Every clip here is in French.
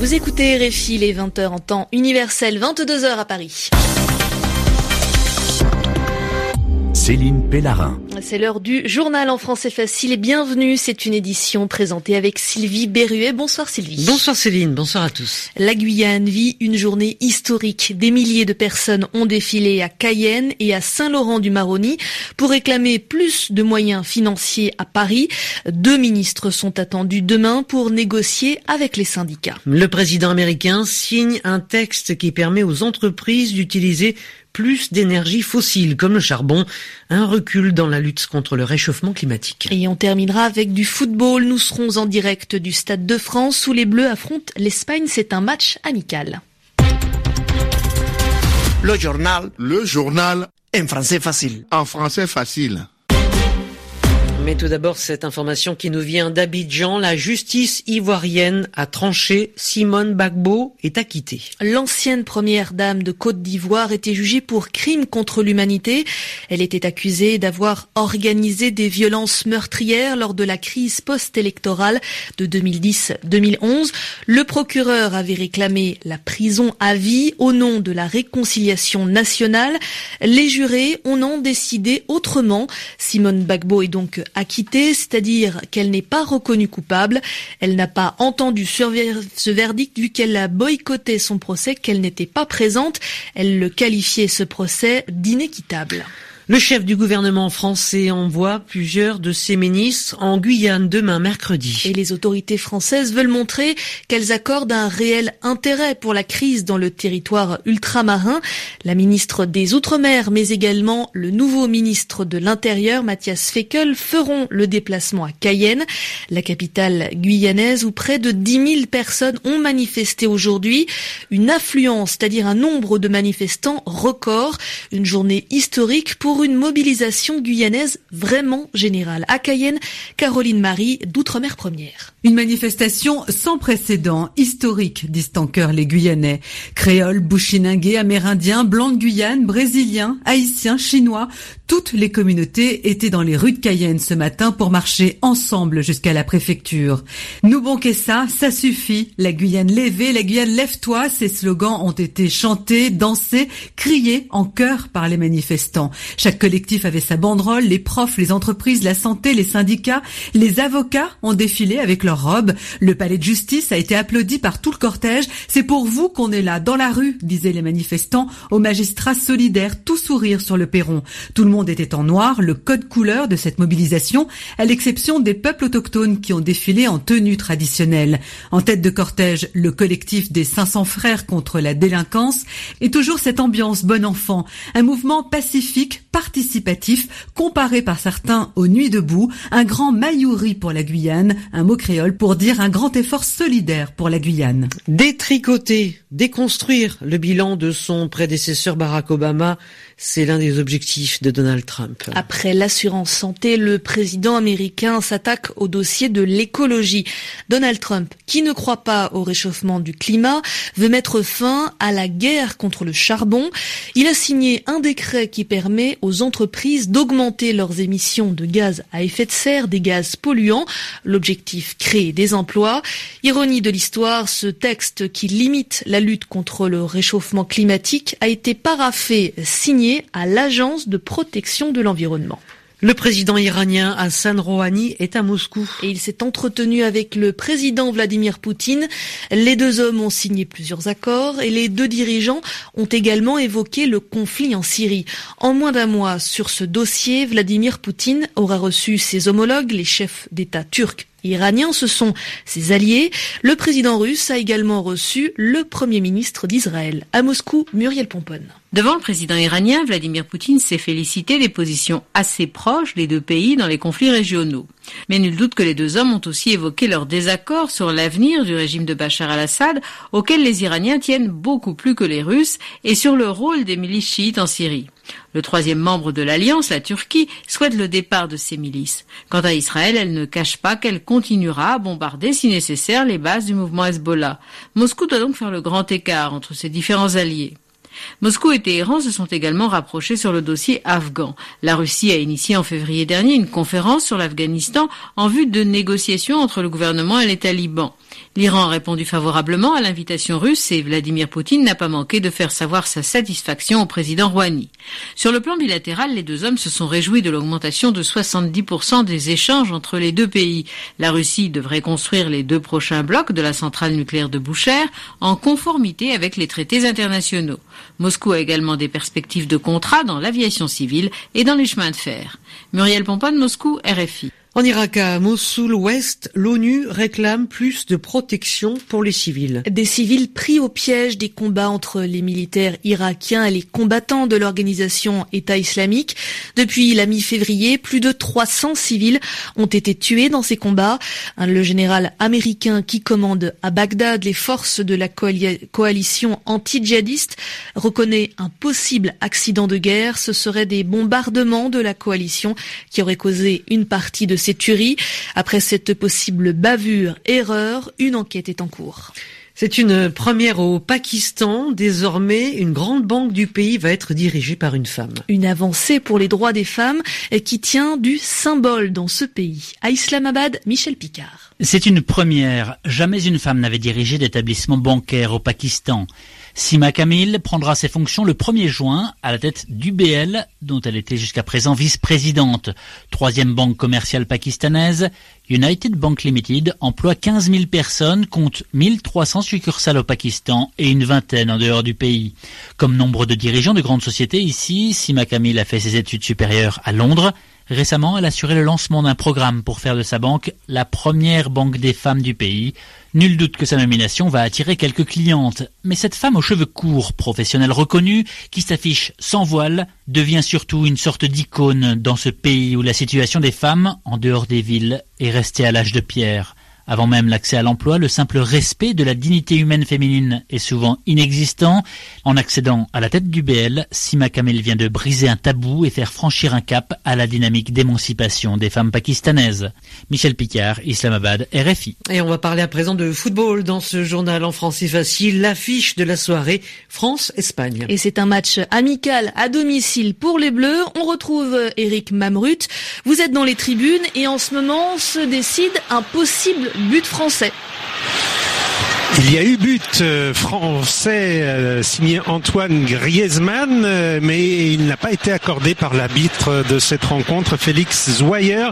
Vous écoutez RFI les 20h en temps universel, 22h à Paris. Céline Pellarin. C'est l'heure du journal en français facile et bienvenue. C'est une édition présentée avec Sylvie Berruet. Bonsoir Sylvie. Bonsoir Céline, bonsoir à tous. La Guyane vit une journée historique. Des milliers de personnes ont défilé à Cayenne et à Saint-Laurent-du-Maroni pour réclamer plus de moyens financiers à Paris. Deux ministres sont attendus demain pour négocier avec les syndicats. Le président américain signe un texte qui permet aux entreprises d'utiliser plus d'énergie fossile comme le charbon, un recul dans la lutte contre le réchauffement climatique. Et on terminera avec du football. Nous serons en direct du Stade de France où les Bleus affrontent l'Espagne. C'est un match amical. Le journal. Le journal. En français facile. En français facile. Mais tout d'abord, cette information qui nous vient d'Abidjan, la justice ivoirienne a tranché, Simone Bagbo est acquittée. L'ancienne première dame de Côte d'Ivoire était jugée pour crime contre l'humanité. Elle était accusée d'avoir organisé des violences meurtrières lors de la crise post-électorale de 2010-2011. Le procureur avait réclamé la prison à vie au nom de la réconciliation nationale. Les jurés en ont décidé autrement. Simone Bagbo est donc acquittée, c'est-à-dire qu'elle n'est pas reconnue coupable. Elle n'a pas entendu ce verdict vu qu'elle a boycotté son procès, qu'elle n'était pas présente. Elle le qualifiait ce procès d'inéquitable. Le chef du gouvernement français envoie plusieurs de ses ministres en Guyane demain mercredi. Et les autorités françaises veulent montrer qu'elles accordent un réel intérêt pour la crise dans le territoire ultramarin. La ministre des Outre-mer, mais également le nouveau ministre de l'Intérieur, Mathias Feckel, feront le déplacement à Cayenne, la capitale guyanaise où près de 10 000 personnes ont manifesté aujourd'hui. Une affluence, c'est-à-dire un nombre de manifestants record. Une journée historique pour une mobilisation guyanaise vraiment générale. À Cayenne, Caroline Marie d'Outre-mer Première. Une manifestation sans précédent, historique, disent en cœur les Guyanais. Créoles, bouchiningués, amérindiens, blancs de Guyane, brésiliens, haïtiens, chinois, toutes les communautés étaient dans les rues de Cayenne ce matin pour marcher ensemble jusqu'à la préfecture. Nous bon ça, ça suffit. La Guyane levée, la Guyane lève-toi, ces slogans ont été chantés, dansés, criés en chœur par les manifestants. Collectif avait sa banderole, les profs, les entreprises, la santé, les syndicats, les avocats ont défilé avec leurs robes. Le palais de justice a été applaudi par tout le cortège. C'est pour vous qu'on est là, dans la rue, disaient les manifestants, aux magistrats solidaires, tout sourire sur le perron. Tout le monde était en noir, le code couleur de cette mobilisation, à l'exception des peuples autochtones qui ont défilé en tenue traditionnelle. En tête de cortège, le collectif des 500 frères contre la délinquance et toujours cette ambiance bon enfant, un mouvement pacifique, participatif, comparé par certains aux Nuits debout, un grand maillouri pour la Guyane, un mot créole pour dire un grand effort solidaire pour la Guyane. Détricoter, déconstruire le bilan de son prédécesseur Barack Obama c'est l'un des objectifs de Donald Trump. Après l'assurance santé, le président américain s'attaque au dossier de l'écologie. Donald Trump, qui ne croit pas au réchauffement du climat, veut mettre fin à la guerre contre le charbon. Il a signé un décret qui permet aux entreprises d'augmenter leurs émissions de gaz à effet de serre, des gaz polluants. L'objectif, créer des emplois. Ironie de l'histoire, ce texte qui limite la lutte contre le réchauffement climatique a été paraffé, signé à l'Agence de protection de l'environnement. Le président iranien Hassan Rouhani est à Moscou. Et il s'est entretenu avec le président Vladimir Poutine. Les deux hommes ont signé plusieurs accords et les deux dirigeants ont également évoqué le conflit en Syrie. En moins d'un mois sur ce dossier, Vladimir Poutine aura reçu ses homologues, les chefs d'État turcs iraniens, ce sont ses alliés. Le président russe a également reçu le premier ministre d'Israël. À Moscou, Muriel Pomponne. Devant le président iranien, Vladimir Poutine s'est félicité des positions assez proches des deux pays dans les conflits régionaux. Mais nul doute que les deux hommes ont aussi évoqué leur désaccord sur l'avenir du régime de Bachar al-Assad, auquel les Iraniens tiennent beaucoup plus que les Russes, et sur le rôle des milices chiites en Syrie. Le troisième membre de l'alliance, la Turquie, souhaite le départ de ces milices. Quant à Israël, elle ne cache pas qu'elle continuera à bombarder si nécessaire les bases du mouvement Hezbollah. Moscou doit donc faire le grand écart entre ses différents alliés. Moscou et Téhéran se sont également rapprochés sur le dossier afghan. La Russie a initié en février dernier une conférence sur l'Afghanistan en vue de négociations entre le gouvernement et les talibans. L'Iran a répondu favorablement à l'invitation russe et Vladimir Poutine n'a pas manqué de faire savoir sa satisfaction au président Rouhani. Sur le plan bilatéral, les deux hommes se sont réjouis de l'augmentation de 70% des échanges entre les deux pays. La Russie devrait construire les deux prochains blocs de la centrale nucléaire de Boucher en conformité avec les traités internationaux. Moscou a également des perspectives de contrat dans l'aviation civile et dans les chemins de fer. Muriel Pomponne, Moscou, RFI. En Irak, à Mossoul-Ouest, l'ONU réclame plus de protection pour les civils. Des civils pris au piège des combats entre les militaires irakiens et les combattants de l'organisation État islamique. Depuis la mi-février, plus de 300 civils ont été tués dans ces combats. Le général américain qui commande à Bagdad les forces de la coalition anti-djihadiste reconnaît un possible accident de guerre. Ce serait des bombardements de la coalition qui auraient causé une partie de ces tueries. Après cette possible bavure, erreur, une enquête est en cours. C'est une première au Pakistan. Désormais, une grande banque du pays va être dirigée par une femme. Une avancée pour les droits des femmes qui tient du symbole dans ce pays. À Islamabad, Michel Picard. C'est une première. Jamais une femme n'avait dirigé d'établissement bancaire au Pakistan. Sima Kamil prendra ses fonctions le 1er juin à la tête d'UBL, dont elle était jusqu'à présent vice-présidente. Troisième banque commerciale pakistanaise, United Bank Limited emploie 15 000 personnes, compte 1300 succursales au Pakistan et une vingtaine en dehors du pays. Comme nombre de dirigeants de grandes sociétés ici, Sima Kamil a fait ses études supérieures à Londres. Récemment, elle a assuré le lancement d'un programme pour faire de sa banque la première banque des femmes du pays. Nul doute que sa nomination va attirer quelques clientes. Mais cette femme aux cheveux courts, professionnelle reconnue, qui s'affiche sans voile, devient surtout une sorte d'icône dans ce pays où la situation des femmes, en dehors des villes, est restée à l'âge de pierre. Avant même l'accès à l'emploi, le simple respect de la dignité humaine féminine est souvent inexistant. En accédant à la tête du BL, Sima Kamel vient de briser un tabou et faire franchir un cap à la dynamique d'émancipation des femmes pakistanaises. Michel Picard, Islamabad, RFI. Et on va parler à présent de football dans ce journal en français facile, l'affiche de la soirée France-Espagne. Et c'est un match amical à domicile pour les Bleus. On retrouve Eric Mamrut. Vous êtes dans les tribunes et en ce moment se décide un possible but français. Il y a eu but euh, français euh, signé Antoine Griezmann, euh, mais il n'a pas été accordé par l'arbitre de cette rencontre, Félix Zoyer.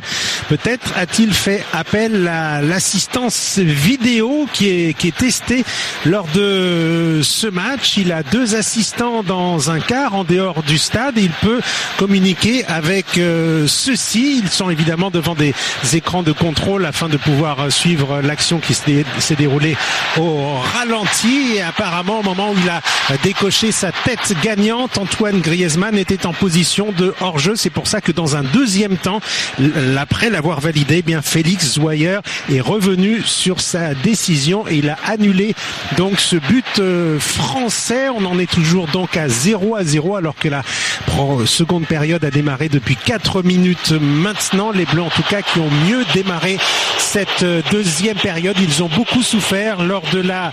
Peut-être a-t-il fait appel à l'assistance vidéo qui est, qui est testée lors de ce match. Il a deux assistants dans un quart en dehors du stade. Il peut communiquer avec ceux-ci. Ils sont évidemment devant des écrans de contrôle afin de pouvoir suivre l'action qui s'est déroulée au ralenti et apparemment au moment où il a décoché sa tête gagnante, Antoine Griezmann était en position de hors-jeu. C'est pour ça que dans un deuxième temps, après l'avoir validé, eh bien Félix Zoyer est revenu sur sa décision et il a annulé donc ce but euh, français. On en est toujours donc à 0 à 0 alors que la seconde période a démarré depuis 4 minutes maintenant. Les Blancs en tout cas qui ont mieux démarré cette euh, deuxième période. Ils ont beaucoup souffert lors de la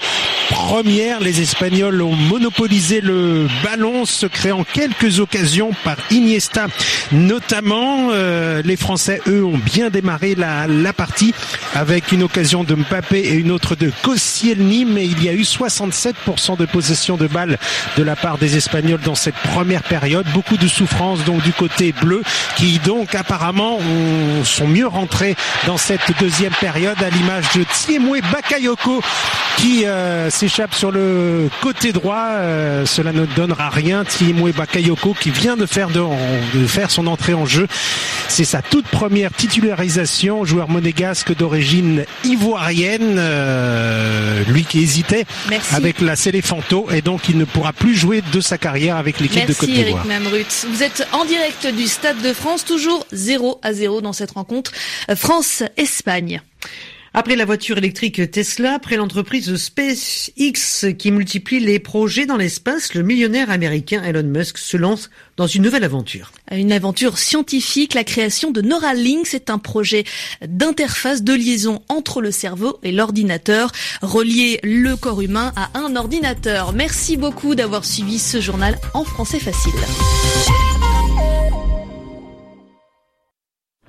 première. Les Espagnols ont monopolisé le ballon, se créant quelques occasions par Iniesta notamment. Euh, les Français, eux, ont bien démarré la, partie avec une occasion de Mbappé et une autre de Koscielny, mais il y a eu 67% de possession de balles de la part des Espagnols dans cette première période. Beaucoup de souffrance donc du côté bleu qui donc apparemment sont mieux rentrés dans cette deuxième période à l'image de Thiemoué Bakayoko qui euh, s'échappe sur le côté droit. Euh, cela ne donnera rien. Thiemoué Bakayoko qui vient de faire, de, de, faire son entrée en jeu. C'est sa toute première titularisation, joueur monégasque d'origine ivoirienne. Euh, lui qui hésitait Merci. avec la Céléfanto et donc il ne pourra plus jouer de sa carrière avec l'équipe de Côte Merci d'Ivoire. Eric Mamrut. Vous êtes en direct du Stade de France, toujours 0 à 0 dans cette rencontre France-Espagne. Après la voiture électrique Tesla, après l'entreprise SpaceX qui multiplie les projets dans l'espace, le millionnaire américain Elon Musk se lance dans une nouvelle aventure. Une aventure scientifique, la création de Neuralink, c'est un projet d'interface de liaison entre le cerveau et l'ordinateur, relier le corps humain à un ordinateur. Merci beaucoup d'avoir suivi ce journal en français facile.